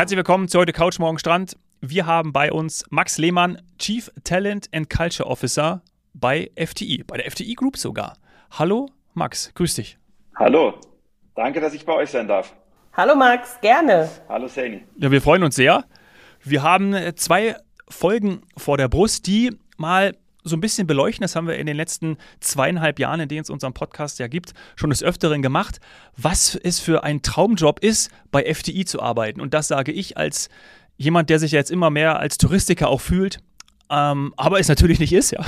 Herzlich willkommen zu heute Couch Morgen Strand. Wir haben bei uns Max Lehmann, Chief Talent and Culture Officer bei FTI, bei der FTI Group sogar. Hallo Max, grüß dich. Hallo, danke, dass ich bei euch sein darf. Hallo Max, gerne. Hallo Sani. Ja, wir freuen uns sehr. Wir haben äh, zwei Folgen vor der Brust, die mal so ein bisschen beleuchten. Das haben wir in den letzten zweieinhalb Jahren, in denen es unseren Podcast ja gibt, schon des Öfteren gemacht, was es für ein Traumjob ist, bei FTI zu arbeiten. Und das sage ich als jemand, der sich jetzt immer mehr als Touristiker auch fühlt, ähm, aber es natürlich nicht ist, ja.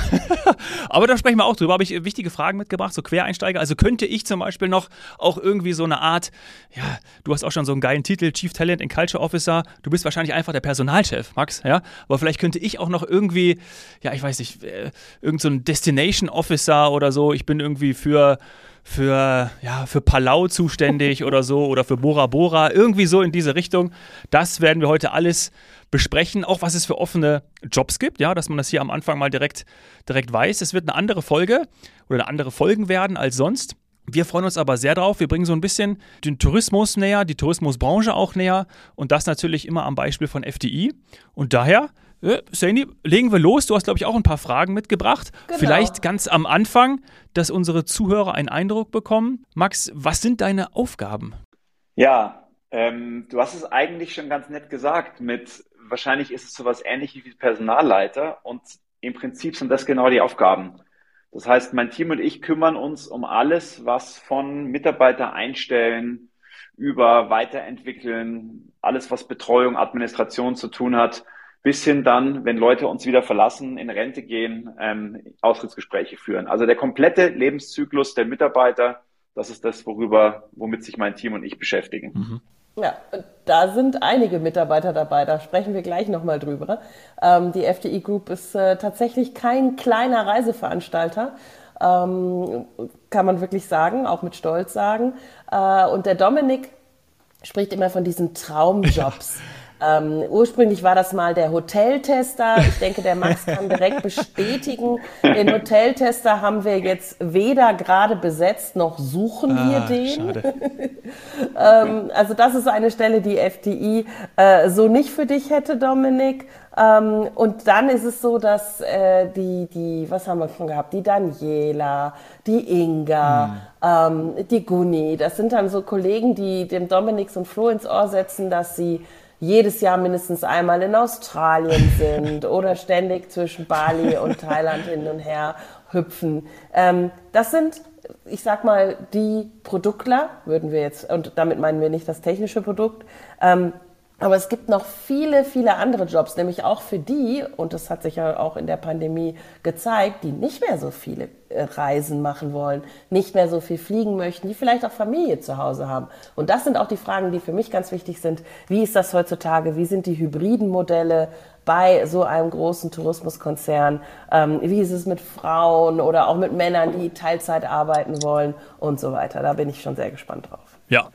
aber da sprechen wir auch drüber. Habe ich wichtige Fragen mitgebracht, so Quereinsteiger. Also könnte ich zum Beispiel noch auch irgendwie so eine Art, ja, du hast auch schon so einen geilen Titel, Chief Talent and Culture Officer. Du bist wahrscheinlich einfach der Personalchef, Max, ja. Aber vielleicht könnte ich auch noch irgendwie, ja, ich weiß nicht, äh, irgend so Destination Officer oder so. Ich bin irgendwie für für, ja, für Palau zuständig oder so oder für Bora Bora, irgendwie so in diese Richtung. Das werden wir heute alles besprechen, auch was es für offene Jobs gibt, ja, dass man das hier am Anfang mal direkt, direkt weiß. Es wird eine andere Folge oder andere Folgen werden als sonst. Wir freuen uns aber sehr drauf. Wir bringen so ein bisschen den Tourismus näher, die Tourismusbranche auch näher und das natürlich immer am Beispiel von FDI. Und daher, Saini, legen wir los. Du hast, glaube ich, auch ein paar Fragen mitgebracht. Genau. Vielleicht ganz am Anfang, dass unsere Zuhörer einen Eindruck bekommen. Max, was sind deine Aufgaben? Ja, ähm, du hast es eigentlich schon ganz nett gesagt mit wahrscheinlich ist es sowas ähnliches wie Personalleiter und im Prinzip sind das genau die Aufgaben. Das heißt, mein Team und ich kümmern uns um alles, was von Mitarbeiter einstellen über Weiterentwickeln, alles, was Betreuung, Administration zu tun hat, bis hin dann, wenn Leute uns wieder verlassen, in Rente gehen, ähm, Austrittsgespräche führen. Also der komplette Lebenszyklus der Mitarbeiter, das ist das, worüber, womit sich mein Team und ich beschäftigen. Mhm. Ja, da sind einige Mitarbeiter dabei, da sprechen wir gleich nochmal drüber. Ähm, die FDI Group ist äh, tatsächlich kein kleiner Reiseveranstalter, ähm, kann man wirklich sagen, auch mit Stolz sagen. Äh, und der Dominik spricht immer von diesen Traumjobs. Ähm, ursprünglich war das mal der Hoteltester. Ich denke, der Max kann direkt bestätigen. Den Hoteltester haben wir jetzt weder gerade besetzt, noch suchen ah, wir den. ähm, also das ist eine Stelle, die FDI äh, so nicht für dich hätte, Dominik. Ähm, und dann ist es so, dass äh, die, die, was haben wir schon gehabt? Die Daniela, die Inga, hm. ähm, die Guni, das sind dann so Kollegen, die dem Dominik so ein Floh ins Ohr setzen, dass sie jedes Jahr mindestens einmal in Australien sind oder ständig zwischen Bali und Thailand hin und her hüpfen. Ähm, das sind, ich sag mal, die Produktler, würden wir jetzt, und damit meinen wir nicht das technische Produkt, ähm, aber es gibt noch viele, viele andere Jobs, nämlich auch für die, und das hat sich ja auch in der Pandemie gezeigt, die nicht mehr so viele äh, Reisen machen wollen, nicht mehr so viel fliegen möchten, die vielleicht auch Familie zu Hause haben. Und das sind auch die Fragen, die für mich ganz wichtig sind. Wie ist das heutzutage? Wie sind die hybriden Modelle bei so einem großen Tourismuskonzern? Ähm, wie ist es mit Frauen oder auch mit Männern, die Teilzeit arbeiten wollen und so weiter? Da bin ich schon sehr gespannt drauf. Ja,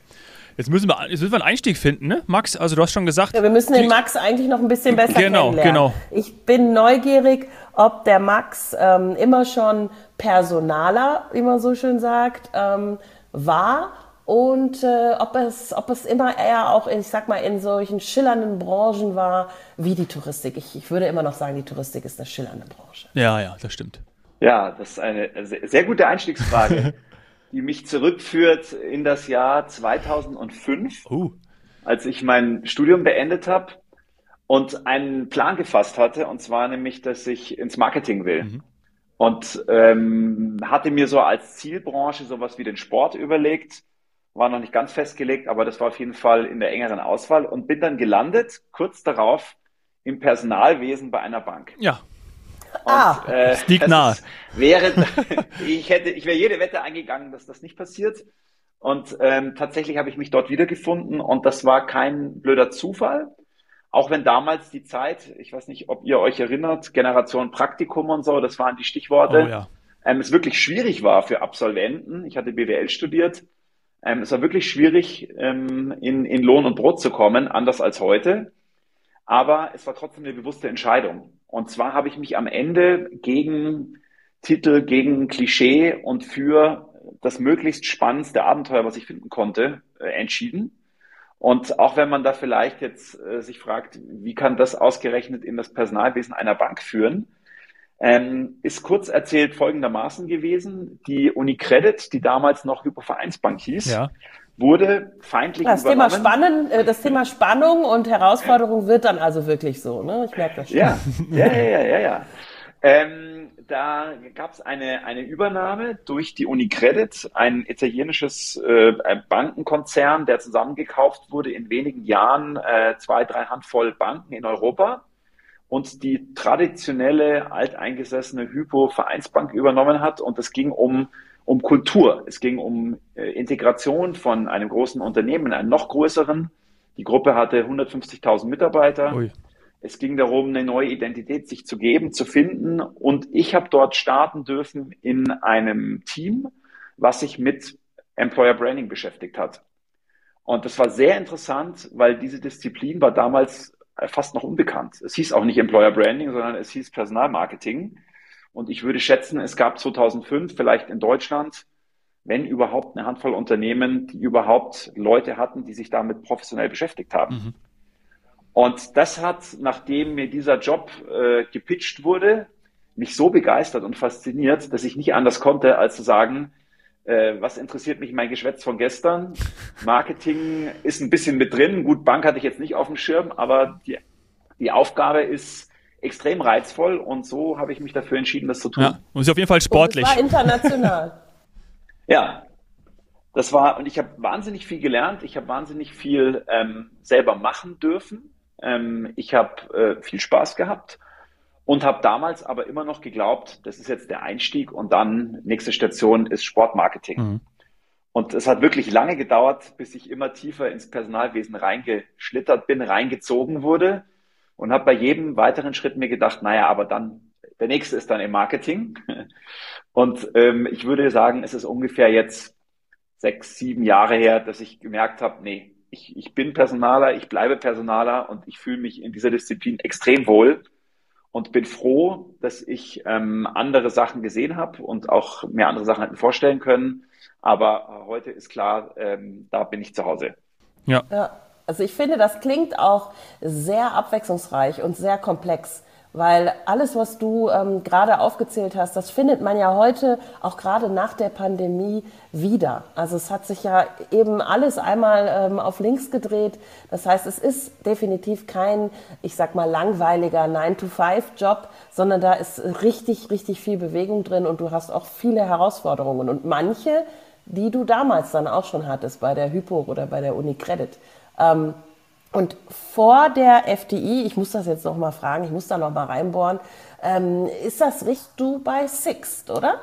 Jetzt müssen, wir, jetzt müssen wir einen Einstieg finden, ne? Max, also du hast schon gesagt. Ja, wir müssen den Max eigentlich noch ein bisschen besser genau, kennenlernen. Genau. Ich bin neugierig, ob der Max ähm, immer schon Personaler, wie man so schön sagt, ähm, war und äh, ob, es, ob es immer eher auch, in, ich sag mal, in solchen schillernden Branchen war wie die Touristik. Ich, ich würde immer noch sagen, die Touristik ist eine schillernde Branche. Ja, ja, das stimmt. Ja, das ist eine sehr gute Einstiegsfrage. die mich zurückführt in das Jahr 2005, uh. als ich mein Studium beendet habe und einen Plan gefasst hatte, und zwar nämlich, dass ich ins Marketing will. Mhm. Und ähm, hatte mir so als Zielbranche sowas wie den Sport überlegt, war noch nicht ganz festgelegt, aber das war auf jeden Fall in der engeren Auswahl und bin dann gelandet, kurz darauf, im Personalwesen bei einer Bank. Ja. Und, ah, äh, liegt nahe. Wäre, ich hätte, ich wäre jede Wette eingegangen, dass das nicht passiert. Und ähm, tatsächlich habe ich mich dort wiedergefunden und das war kein blöder Zufall. Auch wenn damals die Zeit, ich weiß nicht, ob ihr euch erinnert, Generation Praktikum und so, das waren die Stichworte, oh, ja. ähm, es wirklich schwierig war für Absolventen. Ich hatte BWL studiert. Ähm, es war wirklich schwierig, ähm, in, in Lohn und Brot zu kommen, anders als heute. Aber es war trotzdem eine bewusste Entscheidung. Und zwar habe ich mich am Ende gegen Titel, gegen Klischee und für das möglichst spannendste Abenteuer, was ich finden konnte, äh, entschieden. Und auch wenn man da vielleicht jetzt äh, sich fragt, wie kann das ausgerechnet in das Personalwesen einer Bank führen, ähm, ist kurz erzählt folgendermaßen gewesen. Die Unicredit, die damals noch Hypovereinsbank hieß, ja. Wurde feindlich das übernommen. Thema Spannen, äh, das Thema Spannung und Herausforderung wird dann also wirklich so, ne? Ich merke das schon. Ja, ja, ja, ja, ja. ja. Ähm, da gab es eine, eine Übernahme durch die Unicredit, ein italienisches äh, Bankenkonzern, der zusammengekauft wurde in wenigen Jahren, äh, zwei, drei Handvoll Banken in Europa und die traditionelle alteingesessene Hypo-Vereinsbank übernommen hat. Und es ging um, um Kultur. Es ging um äh, Integration von einem großen Unternehmen in einen noch größeren. Die Gruppe hatte 150.000 Mitarbeiter. Ui. Es ging darum, eine neue Identität sich zu geben, zu finden. Und ich habe dort starten dürfen in einem Team, was sich mit Employer Branding beschäftigt hat. Und das war sehr interessant, weil diese Disziplin war damals fast noch unbekannt. Es hieß auch nicht Employer Branding, sondern es hieß Personalmarketing. Und ich würde schätzen, es gab 2005 vielleicht in Deutschland, wenn überhaupt, eine Handvoll Unternehmen, die überhaupt Leute hatten, die sich damit professionell beschäftigt haben. Mhm. Und das hat, nachdem mir dieser Job äh, gepitcht wurde, mich so begeistert und fasziniert, dass ich nicht anders konnte, als zu sagen, äh, was interessiert mich mein Geschwätz von gestern? Marketing ist ein bisschen mit drin. Gut, Bank hatte ich jetzt nicht auf dem Schirm, aber die, die Aufgabe ist extrem reizvoll und so habe ich mich dafür entschieden, das zu tun. Ja, und ist auf jeden Fall sportlich. Und war international. ja, das war, und ich habe wahnsinnig viel gelernt. Ich habe wahnsinnig viel ähm, selber machen dürfen. Ähm, ich habe äh, viel Spaß gehabt und habe damals aber immer noch geglaubt, das ist jetzt der Einstieg und dann nächste Station ist Sportmarketing. Mhm. Und es hat wirklich lange gedauert, bis ich immer tiefer ins Personalwesen reingeschlittert bin, reingezogen wurde und habe bei jedem weiteren Schritt mir gedacht, naja, aber dann, der nächste ist dann im Marketing. Und ähm, ich würde sagen, es ist ungefähr jetzt sechs, sieben Jahre her, dass ich gemerkt habe, nee, ich, ich bin Personaler, ich bleibe Personaler und ich fühle mich in dieser Disziplin extrem wohl und bin froh, dass ich ähm, andere Sachen gesehen habe und auch mir andere Sachen hätten vorstellen können. Aber heute ist klar, ähm, da bin ich zu Hause. Ja. ja. Also ich finde, das klingt auch sehr abwechslungsreich und sehr komplex. Weil alles, was du ähm, gerade aufgezählt hast, das findet man ja heute auch gerade nach der Pandemie wieder. Also es hat sich ja eben alles einmal ähm, auf links gedreht. Das heißt, es ist definitiv kein, ich sag mal, langweiliger 9-to-5-Job, sondern da ist richtig, richtig viel Bewegung drin und du hast auch viele Herausforderungen. Und manche, die du damals dann auch schon hattest bei der Hypo oder bei der Unicredit. Ähm, und vor der FDI, ich muss das jetzt noch mal fragen, ich muss da noch mal reinbohren, ähm, ist das richtig du bei Sixt, oder?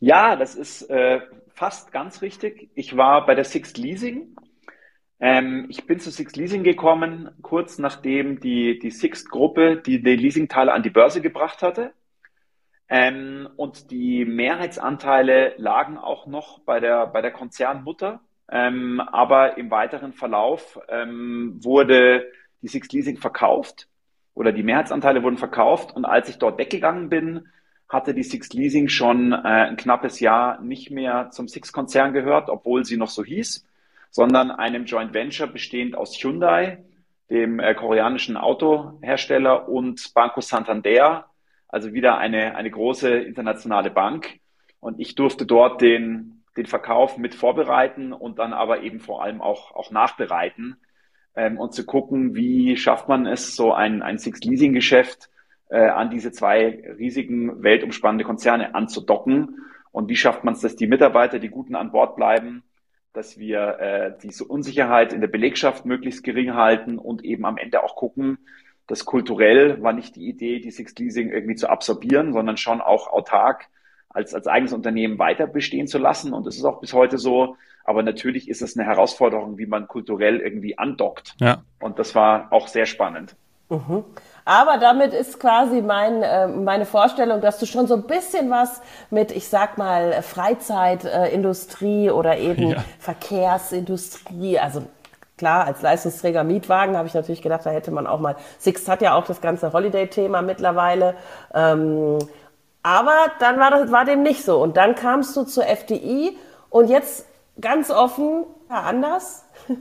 Ja, das ist äh, fast ganz richtig. Ich war bei der Sixt Leasing. Ähm, ich bin zu Sixt Leasing gekommen, kurz nachdem die, die Sixt-Gruppe die, die Leasingteile an die Börse gebracht hatte. Ähm, und die Mehrheitsanteile lagen auch noch bei der, bei der Konzernmutter. Ähm, aber im weiteren Verlauf ähm, wurde die Six Leasing verkauft oder die Mehrheitsanteile wurden verkauft. Und als ich dort weggegangen bin, hatte die Six Leasing schon äh, ein knappes Jahr nicht mehr zum Six-Konzern gehört, obwohl sie noch so hieß, sondern einem Joint Venture bestehend aus Hyundai, dem äh, koreanischen Autohersteller und Banco Santander, also wieder eine, eine große internationale Bank. Und ich durfte dort den den Verkauf mit vorbereiten und dann aber eben vor allem auch, auch nachbereiten ähm, und zu gucken, wie schafft man es, so ein, ein Six-Leasing-Geschäft äh, an diese zwei riesigen weltumspannende Konzerne anzudocken. Und wie schafft man es, dass die Mitarbeiter, die Guten an Bord bleiben, dass wir äh, diese Unsicherheit in der Belegschaft möglichst gering halten und eben am Ende auch gucken, dass kulturell war nicht die Idee, die Six Leasing irgendwie zu absorbieren, sondern schon auch autark als, als eigenes Unternehmen weiter bestehen zu lassen. Und es ist auch bis heute so. Aber natürlich ist es eine Herausforderung, wie man kulturell irgendwie andockt. Ja. Und das war auch sehr spannend. Mhm. Aber damit ist quasi mein, äh, meine Vorstellung, dass du schon so ein bisschen was mit, ich sag mal, Freizeitindustrie oder eben ja. Verkehrsindustrie, also klar, als Leistungsträger Mietwagen habe ich natürlich gedacht, da hätte man auch mal, Sixt hat ja auch das ganze Holiday-Thema mittlerweile. Ähm, aber dann war, das, war dem nicht so. Und dann kamst du zur FDI und jetzt ganz offen, ja, anders.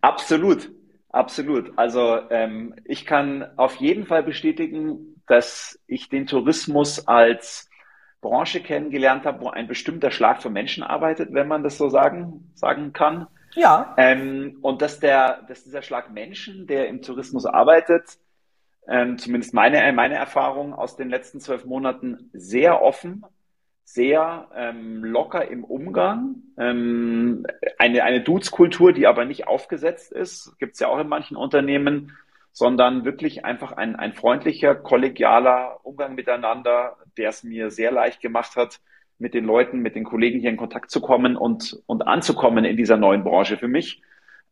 absolut, absolut. Also ähm, ich kann auf jeden Fall bestätigen, dass ich den Tourismus als Branche kennengelernt habe, wo ein bestimmter Schlag von Menschen arbeitet, wenn man das so sagen, sagen kann. Ja. Ähm, und dass, der, dass dieser Schlag Menschen, der im Tourismus arbeitet, ähm, zumindest meine, meine Erfahrung aus den letzten zwölf Monaten, sehr offen, sehr ähm, locker im Umgang. Ähm, eine eine Dudes-Kultur, die aber nicht aufgesetzt ist, gibt es ja auch in manchen Unternehmen, sondern wirklich einfach ein, ein freundlicher, kollegialer Umgang miteinander, der es mir sehr leicht gemacht hat, mit den Leuten, mit den Kollegen hier in Kontakt zu kommen und, und anzukommen in dieser neuen Branche für mich.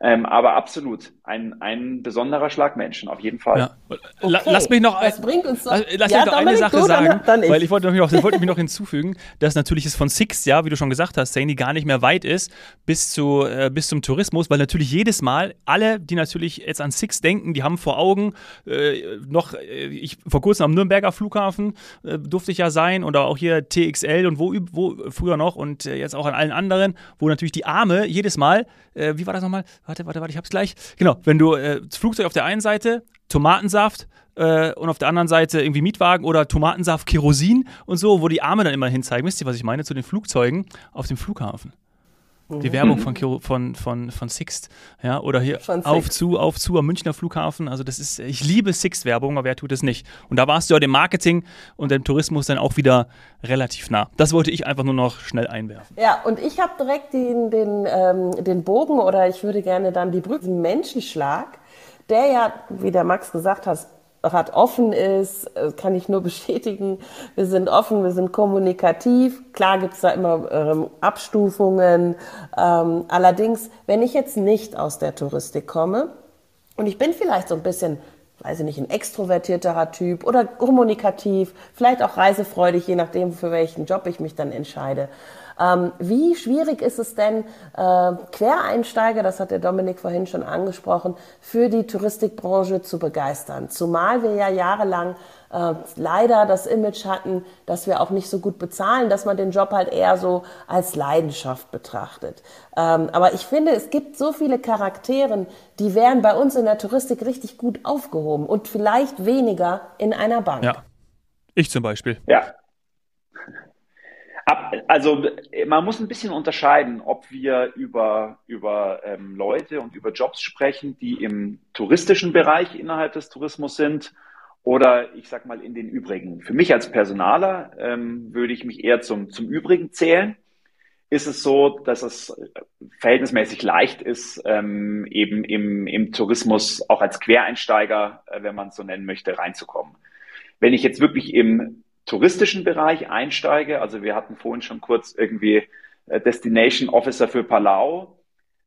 Ähm, aber absolut, ein, ein besonderer Schlag Menschen, auf jeden Fall. Ja. Okay. Lass mich noch, das bringt uns doch, lass ja, mich noch eine Sache du, sagen, dann, dann weil ich wollte mich, noch, wollte mich noch hinzufügen, dass natürlich es von Six, ja, wie du schon gesagt hast, Saini gar nicht mehr weit ist bis, zu, äh, bis zum Tourismus, weil natürlich jedes Mal alle, die natürlich jetzt an Six denken, die haben vor Augen äh, noch, äh, ich vor kurzem am Nürnberger Flughafen äh, durfte ich ja sein oder auch hier TXL und wo, wo früher noch und äh, jetzt auch an allen anderen, wo natürlich die Arme jedes Mal, äh, wie war das nochmal? Warte, warte, warte, ich hab's gleich. Genau, wenn du äh, das Flugzeug auf der einen Seite, Tomatensaft äh, und auf der anderen Seite irgendwie Mietwagen oder Tomatensaft, Kerosin und so, wo die Arme dann immer hinzeigen. Wisst ihr, was ich meine? Zu den Flugzeugen auf dem Flughafen. Die Werbung von, von, von, von Sixt, ja, oder hier auf zu, auf zu am Münchner Flughafen. Also das ist, ich liebe Sixt-Werbung, aber wer tut es nicht? Und da warst du ja dem Marketing und dem Tourismus dann auch wieder relativ nah. Das wollte ich einfach nur noch schnell einwerfen. Ja, und ich habe direkt den, den, ähm, den Bogen oder ich würde gerne dann die Brücke, den Menschenschlag, der ja, wie der Max gesagt hat, Rat offen ist, äh, kann ich nur bestätigen. Wir sind offen, wir sind kommunikativ. Klar gibt's da immer ähm, Abstufungen. Ähm, allerdings, wenn ich jetzt nicht aus der Touristik komme und ich bin vielleicht so ein bisschen weiß ich nicht, ein extrovertierterer Typ oder kommunikativ, vielleicht auch reisefreudig, je nachdem, für welchen Job ich mich dann entscheide. Ähm, wie schwierig ist es denn, äh, Quereinsteiger, das hat der Dominik vorhin schon angesprochen, für die Touristikbranche zu begeistern? Zumal wir ja jahrelang äh, leider das Image hatten, dass wir auch nicht so gut bezahlen, dass man den Job halt eher so als Leidenschaft betrachtet. Ähm, aber ich finde, es gibt so viele Charakteren, die wären bei uns in der Touristik richtig gut aufgehoben und vielleicht weniger in einer Bank. Ja. Ich zum Beispiel. Ja, also man muss ein bisschen unterscheiden, ob wir über, über ähm, Leute und über Jobs sprechen, die im touristischen Bereich innerhalb des Tourismus sind oder ich sag mal in den übrigen. Für mich als Personaler ähm, würde ich mich eher zum, zum übrigen zählen. Ist es so, dass es verhältnismäßig leicht ist, ähm, eben im, im Tourismus auch als Quereinsteiger, äh, wenn man es so nennen möchte, reinzukommen. Wenn ich jetzt wirklich im touristischen Bereich einsteige, also wir hatten vorhin schon kurz irgendwie äh, Destination Officer für Palau,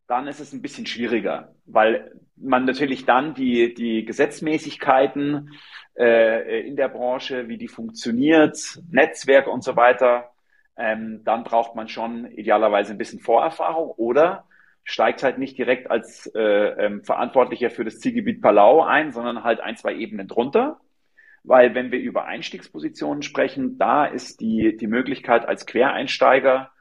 dann ist es ein bisschen schwieriger, weil man natürlich dann die, die Gesetzmäßigkeiten äh, in der Branche, wie die funktioniert, Netzwerke und so weiter, ähm, dann braucht man schon idealerweise ein bisschen Vorerfahrung oder steigt halt nicht direkt als äh, ähm, Verantwortlicher für das Zielgebiet Palau ein, sondern halt ein, zwei Ebenen drunter weil wenn wir über Einstiegspositionen sprechen, da ist die, die Möglichkeit als Quereinsteiger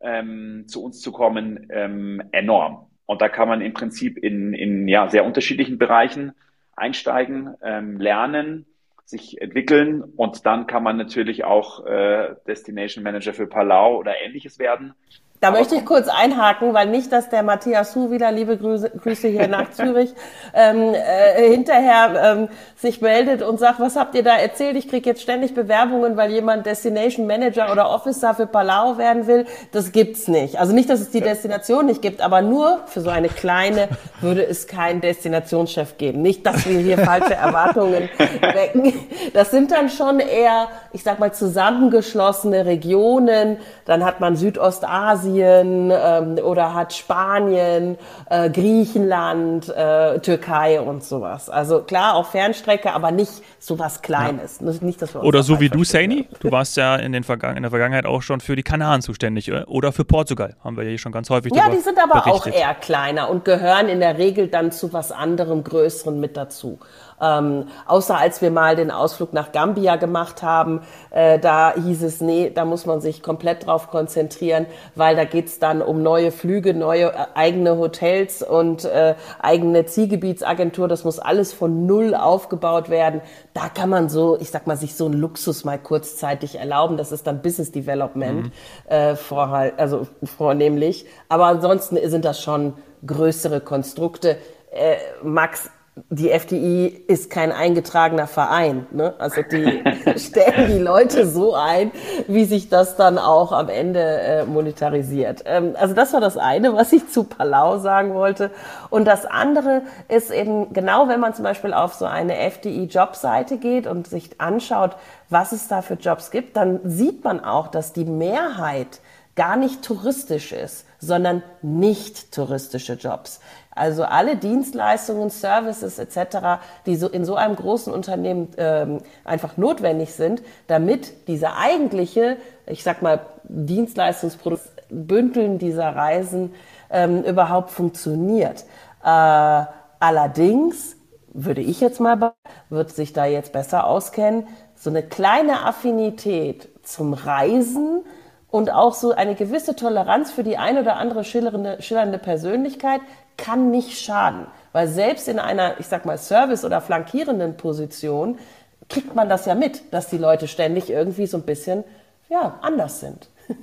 ähm, zu uns zu kommen ähm, enorm. Und da kann man im Prinzip in, in ja, sehr unterschiedlichen Bereichen einsteigen, ähm, lernen, sich entwickeln und dann kann man natürlich auch äh, Destination Manager für Palau oder ähnliches werden. Da möchte ich kurz einhaken, weil nicht, dass der Matthias Hu wieder, liebe Grüße, Grüße hier nach Zürich, ähm, äh, hinterher ähm, sich meldet und sagt, was habt ihr da erzählt? Ich kriege jetzt ständig Bewerbungen, weil jemand Destination Manager oder Officer für Palau werden will. Das gibt's nicht. Also nicht, dass es die Destination nicht gibt, aber nur für so eine kleine würde es keinen Destinationschef geben. Nicht, dass wir hier falsche Erwartungen wecken. Das sind dann schon eher, ich sag mal, zusammengeschlossene Regionen. Dann hat man Südostasien, Asien ähm, oder hat Spanien, äh, Griechenland, äh, Türkei und sowas. Also klar, auch Fernstrecke, aber nicht sowas Kleines. Ja. Nicht, dass wir oder so wie du, Saini. Du warst ja in, den Vergangen in der Vergangenheit auch schon für die Kanaren zuständig äh, oder für Portugal. Haben wir ja hier schon ganz häufig Ja, die sind aber berichtet. auch eher kleiner und gehören in der Regel dann zu was anderem, Größeren mit dazu. Ähm, außer als wir mal den Ausflug nach Gambia gemacht haben, äh, da hieß es, nee, da muss man sich komplett drauf konzentrieren, weil da geht's dann um neue Flüge, neue äh, eigene Hotels und äh, eigene Zielgebietsagentur. Das muss alles von null aufgebaut werden. Da kann man so, ich sag mal, sich so einen Luxus mal kurzzeitig erlauben. Das ist dann Business Development mhm. äh, vorhalt, also vornehmlich. Aber ansonsten sind das schon größere Konstrukte. Äh, Max, die FDI ist kein eingetragener Verein. Ne? Also die stellen die Leute so ein, wie sich das dann auch am Ende äh, monetarisiert. Ähm, also das war das eine, was ich zu Palau sagen wollte. Und das andere ist eben genau, wenn man zum Beispiel auf so eine FDI-Jobseite geht und sich anschaut, was es da für Jobs gibt, dann sieht man auch, dass die Mehrheit gar nicht touristisch ist, sondern nicht touristische Jobs. Also alle Dienstleistungen, Services etc., die so in so einem großen Unternehmen ähm, einfach notwendig sind, damit diese eigentliche, ich sag mal, Dienstleistungsprodukt, Bündeln dieser Reisen ähm, überhaupt funktioniert. Äh, allerdings würde ich jetzt mal, wird sich da jetzt besser auskennen, so eine kleine Affinität zum Reisen und auch so eine gewisse Toleranz für die ein oder andere schillernde, schillernde Persönlichkeit kann nicht schaden. Weil selbst in einer, ich sag mal, Service- oder flankierenden Position kriegt man das ja mit, dass die Leute ständig irgendwie so ein bisschen, ja, anders sind.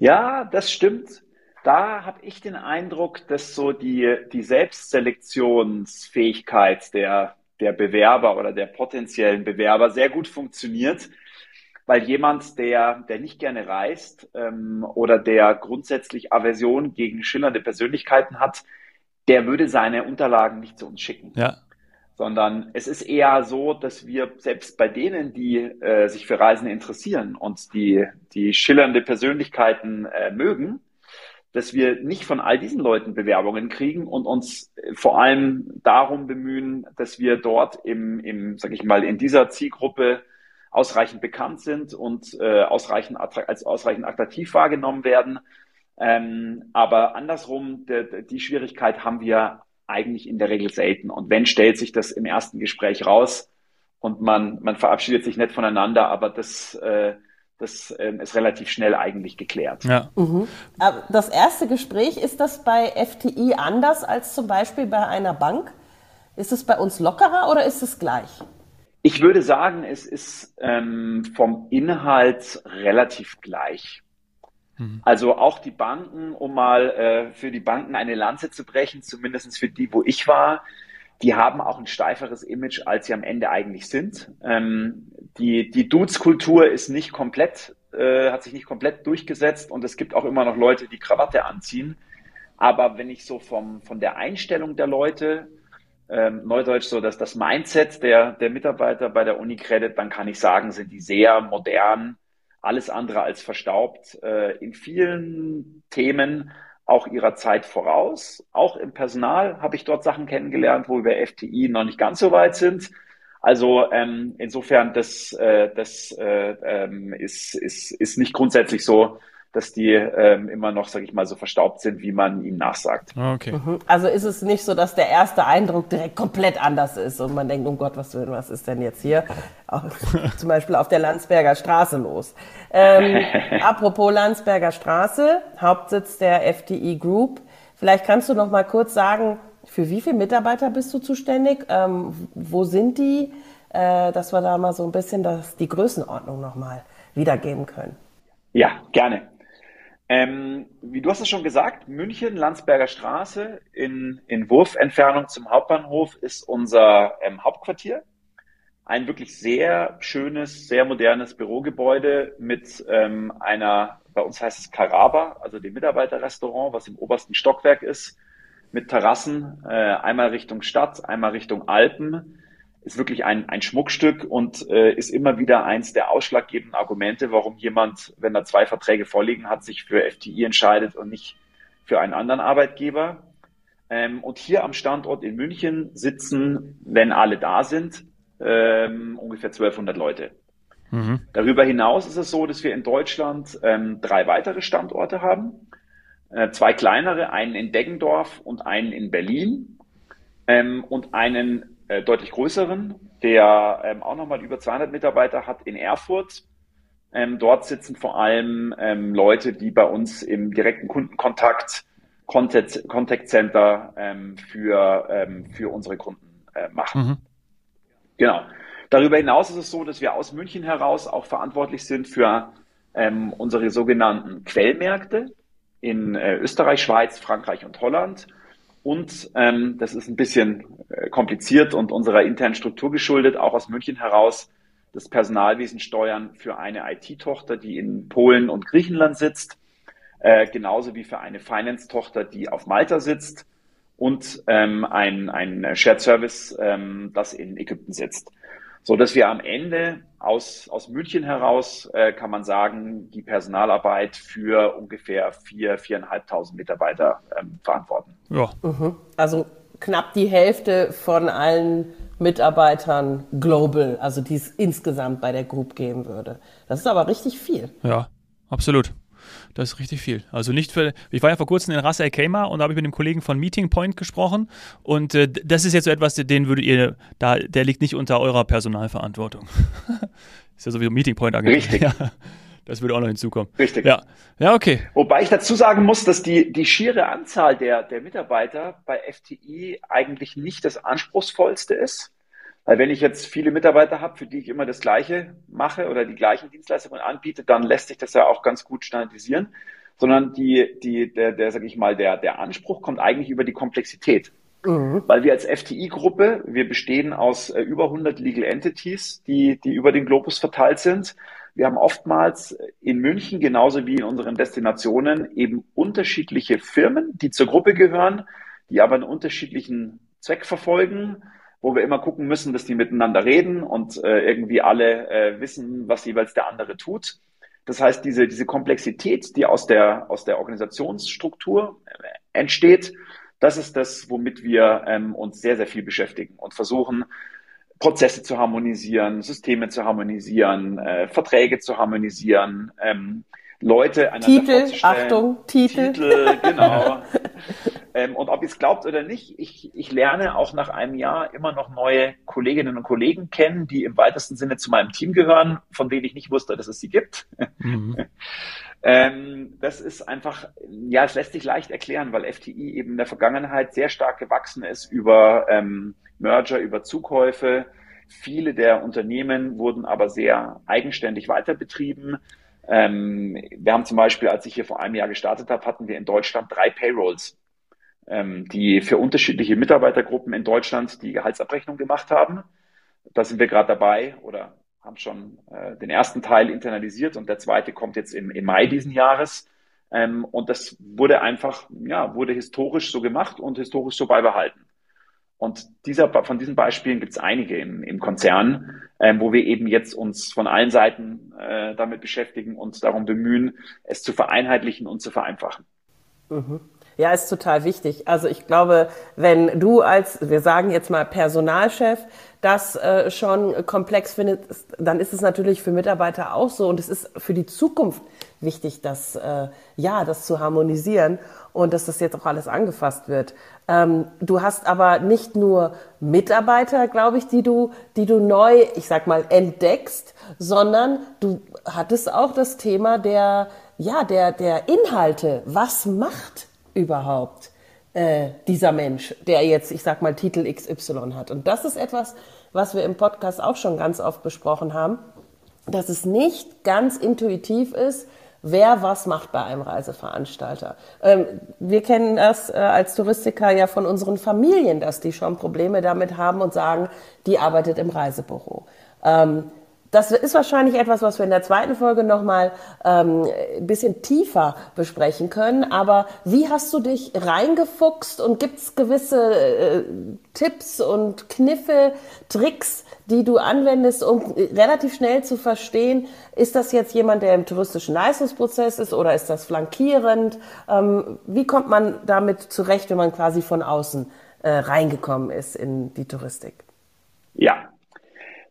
Ja, das stimmt. Da habe ich den Eindruck, dass so die, die Selbstselektionsfähigkeit der, der Bewerber oder der potenziellen Bewerber sehr gut funktioniert weil jemand, der, der nicht gerne reist ähm, oder der grundsätzlich Aversion gegen schillernde Persönlichkeiten hat, der würde seine Unterlagen nicht zu uns schicken. Ja. Sondern es ist eher so, dass wir selbst bei denen, die äh, sich für Reisen interessieren und die, die schillernde Persönlichkeiten äh, mögen, dass wir nicht von all diesen Leuten Bewerbungen kriegen und uns vor allem darum bemühen, dass wir dort im, im sag ich mal, in dieser Zielgruppe ausreichend bekannt sind und äh, ausreichend als ausreichend attraktiv wahrgenommen werden. Ähm, aber andersrum, de, die Schwierigkeit haben wir eigentlich in der Regel selten. Und wenn, stellt sich das im ersten Gespräch raus und man, man verabschiedet sich nicht voneinander, aber das, äh, das äh, ist relativ schnell eigentlich geklärt. Ja. Mhm. Das erste Gespräch, ist das bei FTI anders als zum Beispiel bei einer Bank? Ist es bei uns lockerer oder ist es gleich? Ich würde sagen, es ist ähm, vom Inhalt relativ gleich. Mhm. Also auch die Banken, um mal äh, für die Banken eine Lanze zu brechen, zumindest für die, wo ich war, die haben auch ein steiferes Image, als sie am Ende eigentlich sind. Ähm, die die Dudes-Kultur ist nicht komplett, äh, hat sich nicht komplett durchgesetzt und es gibt auch immer noch Leute, die Krawatte anziehen. Aber wenn ich so vom, von der Einstellung der Leute ähm, Neudeutsch so, dass das Mindset der, der Mitarbeiter bei der Unicredit, dann kann ich sagen, sind die sehr modern, alles andere als verstaubt, äh, in vielen Themen auch ihrer Zeit voraus. Auch im Personal habe ich dort Sachen kennengelernt, wo wir FTI noch nicht ganz so weit sind. Also ähm, insofern, das, äh, das äh, ähm, ist, ist, ist nicht grundsätzlich so, dass die ähm, immer noch, sage ich mal, so verstaubt sind, wie man ihnen nachsagt. Ah, okay. Mhm. Also ist es nicht so, dass der erste Eindruck direkt komplett anders ist und man denkt, oh Gott, was, was ist denn jetzt hier zum Beispiel auf der Landsberger Straße los? Ähm, apropos Landsberger Straße, Hauptsitz der FDI Group. Vielleicht kannst du noch mal kurz sagen, für wie viele Mitarbeiter bist du zuständig? Ähm, wo sind die? Äh, dass wir da mal so ein bisschen das, die Größenordnung noch mal wiedergeben können. Ja, gerne. Ähm, wie du hast es schon gesagt, München, Landsberger Straße in, in Wurfentfernung zum Hauptbahnhof ist unser ähm, Hauptquartier. Ein wirklich sehr schönes, sehr modernes Bürogebäude mit ähm, einer, bei uns heißt es Caraba, also dem Mitarbeiterrestaurant, was im obersten Stockwerk ist, mit Terrassen, äh, einmal Richtung Stadt, einmal Richtung Alpen ist wirklich ein, ein Schmuckstück und äh, ist immer wieder eins der ausschlaggebenden Argumente, warum jemand, wenn er zwei Verträge vorliegen hat, sich für FTI entscheidet und nicht für einen anderen Arbeitgeber. Ähm, und hier am Standort in München sitzen, wenn alle da sind, ähm, ungefähr 1200 Leute. Mhm. Darüber hinaus ist es so, dass wir in Deutschland ähm, drei weitere Standorte haben. Äh, zwei kleinere, einen in Deggendorf und einen in Berlin ähm, und einen äh, deutlich größeren, der ähm, auch nochmal über 200 Mitarbeiter hat in Erfurt. Ähm, dort sitzen vor allem ähm, Leute, die bei uns im direkten Kundenkontakt Contact, Contact Center ähm, für, ähm, für unsere Kunden äh, machen. Mhm. Genau. Darüber hinaus ist es so, dass wir aus München heraus auch verantwortlich sind für ähm, unsere sogenannten Quellmärkte in äh, Österreich, Schweiz, Frankreich und Holland. Und ähm, das ist ein bisschen äh, kompliziert und unserer internen Struktur geschuldet, auch aus München heraus das Personalwesen steuern für eine IT-Tochter, die in Polen und Griechenland sitzt, äh, genauso wie für eine Finance-Tochter, die auf Malta sitzt und ähm, ein, ein Shared Service, ähm, das in Ägypten sitzt. So dass wir am Ende aus, aus München heraus, äh, kann man sagen, die Personalarbeit für ungefähr vier, viereinhalbtausend Mitarbeiter ähm, verantworten. Ja. Mhm. Also knapp die Hälfte von allen Mitarbeitern global, also die es insgesamt bei der Group geben würde. Das ist aber richtig viel. Ja, absolut. Das ist richtig viel. Also nicht für. Ich war ja vor kurzem in Ras Al Khaimah und da habe ich mit dem Kollegen von Meeting Point gesprochen und äh, das ist jetzt so etwas, den würdet ihr da, der liegt nicht unter eurer Personalverantwortung. ist ja sowieso Meeting Point AG. Richtig. Ja. Das würde auch noch hinzukommen. Richtig. Ja, ja okay. Wobei ich dazu sagen muss, dass die, die schiere Anzahl der, der Mitarbeiter bei FTI eigentlich nicht das anspruchsvollste ist. Weil wenn ich jetzt viele Mitarbeiter habe, für die ich immer das Gleiche mache oder die gleichen Dienstleistungen anbiete, dann lässt sich das ja auch ganz gut standardisieren. Sondern die, die, der, der sag ich mal, der, der Anspruch kommt eigentlich über die Komplexität. Mhm. Weil wir als FTI-Gruppe, wir bestehen aus äh, über 100 Legal Entities, die, die über den Globus verteilt sind. Wir haben oftmals in München genauso wie in unseren Destinationen eben unterschiedliche Firmen, die zur Gruppe gehören, die aber einen unterschiedlichen Zweck verfolgen, wo wir immer gucken müssen, dass die miteinander reden und äh, irgendwie alle äh, wissen, was jeweils der andere tut. Das heißt, diese, diese Komplexität, die aus der, aus der Organisationsstruktur äh, entsteht, das ist das, womit wir ähm, uns sehr, sehr viel beschäftigen und versuchen, Prozesse zu harmonisieren, Systeme zu harmonisieren, äh, Verträge zu harmonisieren, ähm, Leute einander Titel, Achtung, Titel. Titel, genau. ähm, und ob ihr es glaubt oder nicht, ich, ich lerne auch nach einem Jahr immer noch neue Kolleginnen und Kollegen kennen, die im weitesten Sinne zu meinem Team gehören, von denen ich nicht wusste, dass es sie gibt. Mhm. ähm, das ist einfach, ja, es lässt sich leicht erklären, weil FTI eben in der Vergangenheit sehr stark gewachsen ist über ähm, Merger, über Zukäufe. Viele der Unternehmen wurden aber sehr eigenständig weiter betrieben. Ähm, wir haben zum Beispiel, als ich hier vor einem Jahr gestartet habe, hatten wir in Deutschland drei Payrolls, die für unterschiedliche Mitarbeitergruppen in Deutschland die Gehaltsabrechnung gemacht haben. Da sind wir gerade dabei oder haben schon äh, den ersten Teil internalisiert und der zweite kommt jetzt im, im Mai diesen Jahres. Ähm, und das wurde einfach, ja, wurde historisch so gemacht und historisch so beibehalten. Und dieser, von diesen Beispielen gibt es einige im, im Konzern, ähm, wo wir eben jetzt uns von allen Seiten äh, damit beschäftigen und darum bemühen, es zu vereinheitlichen und zu vereinfachen. Mhm. Ja, ist total wichtig. Also ich glaube, wenn du als, wir sagen jetzt mal Personalchef, das äh, schon komplex findest, dann ist es natürlich für Mitarbeiter auch so und es ist für die Zukunft wichtig, dass äh, ja, das zu harmonisieren und dass das jetzt auch alles angefasst wird. Ähm, du hast aber nicht nur Mitarbeiter, glaube ich, die du, die du neu, ich sag mal, entdeckst, sondern du hattest auch das Thema der, ja, der, der Inhalte. Was macht überhaupt äh, dieser Mensch, der jetzt, ich sag mal, Titel XY hat. Und das ist etwas, was wir im Podcast auch schon ganz oft besprochen haben, dass es nicht ganz intuitiv ist, wer was macht bei einem Reiseveranstalter. Ähm, wir kennen das äh, als Touristiker ja von unseren Familien, dass die schon Probleme damit haben und sagen, die arbeitet im Reisebüro. Ähm, das ist wahrscheinlich etwas, was wir in der zweiten Folge nochmal ähm, ein bisschen tiefer besprechen können. Aber wie hast du dich reingefuchst und gibt es gewisse äh, Tipps und Kniffe, Tricks, die du anwendest, um relativ schnell zu verstehen, ist das jetzt jemand, der im touristischen Leistungsprozess ist oder ist das flankierend? Ähm, wie kommt man damit zurecht, wenn man quasi von außen äh, reingekommen ist in die Touristik? Ja,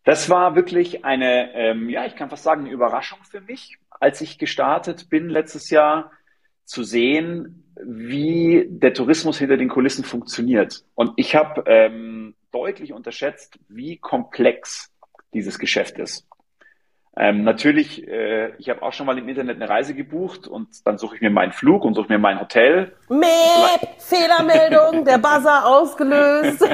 das war wirklich eine, ähm, ja, ich kann fast sagen, eine Überraschung für mich, als ich gestartet bin letztes Jahr, zu sehen, wie der Tourismus hinter den Kulissen funktioniert. Und ich habe ähm, deutlich unterschätzt, wie komplex dieses Geschäft ist. Ähm, natürlich, äh, ich habe auch schon mal im Internet eine Reise gebucht und dann suche ich mir meinen Flug und suche mir mein Hotel. Meep, Fehlermeldung, der Buzzer ausgelöst.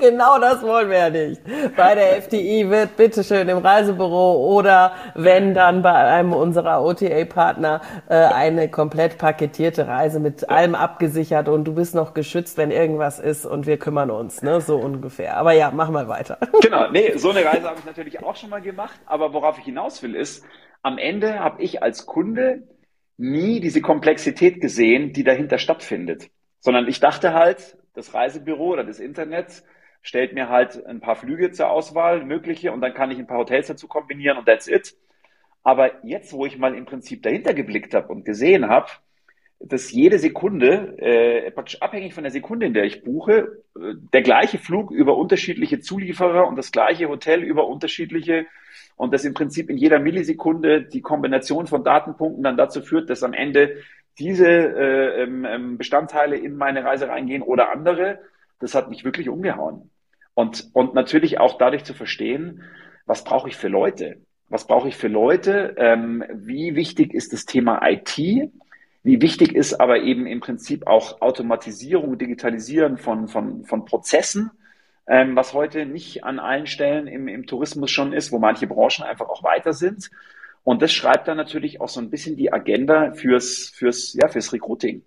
genau das wollen wir ja nicht. Bei der FDI wird bitteschön im Reisebüro oder wenn dann bei einem unserer OTA-Partner äh, eine komplett paketierte Reise mit allem abgesichert und du bist noch geschützt, wenn irgendwas ist und wir kümmern uns, ne? so ungefähr. Aber ja, mach mal weiter. Genau, nee, so eine Reise habe ich natürlich auch schon mal gemacht, aber worauf ich hinaus will, ist, am Ende habe ich als Kunde nie diese Komplexität gesehen, die dahinter stattfindet. Sondern ich dachte halt, das Reisebüro oder das Internet stellt mir halt ein paar Flüge zur Auswahl, mögliche, und dann kann ich ein paar Hotels dazu kombinieren und that's it. Aber jetzt, wo ich mal im Prinzip dahinter geblickt habe und gesehen habe, dass jede Sekunde, äh, praktisch abhängig von der Sekunde, in der ich buche, äh, der gleiche Flug über unterschiedliche Zulieferer und das gleiche Hotel über unterschiedliche und das im Prinzip in jeder Millisekunde die Kombination von Datenpunkten dann dazu führt, dass am Ende diese äh, ähm, ähm Bestandteile in meine Reise reingehen oder andere, das hat mich wirklich umgehauen. Und, und natürlich auch dadurch zu verstehen, was brauche ich für Leute? Was brauche ich für Leute? Ähm, wie wichtig ist das Thema IT? Wie wichtig ist aber eben im Prinzip auch Automatisierung, Digitalisieren von, von, von Prozessen, ähm, was heute nicht an allen Stellen im, im Tourismus schon ist, wo manche Branchen einfach auch weiter sind. Und das schreibt dann natürlich auch so ein bisschen die Agenda fürs, fürs, ja, fürs Recruiting.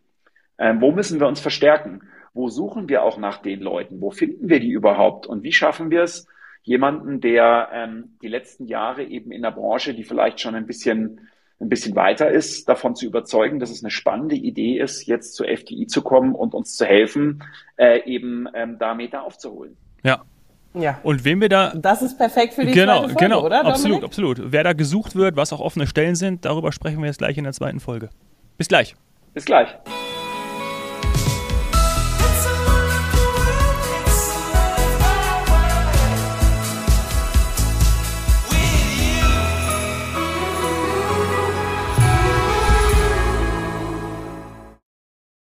Ähm, wo müssen wir uns verstärken? Wo suchen wir auch nach den Leuten? Wo finden wir die überhaupt? Und wie schaffen wir es, jemanden, der ähm, die letzten Jahre eben in der Branche, die vielleicht schon ein bisschen ein bisschen weiter ist, davon zu überzeugen, dass es eine spannende Idee ist, jetzt zur FDI zu kommen und uns zu helfen, äh, eben ähm, da Meter aufzuholen. Ja. Ja. Und wem wir da. Das ist perfekt für die genau, zweite Folge, genau, oder? Absolut, absolut. Wer da gesucht wird, was auch offene Stellen sind, darüber sprechen wir jetzt gleich in der zweiten Folge. Bis gleich. Bis gleich.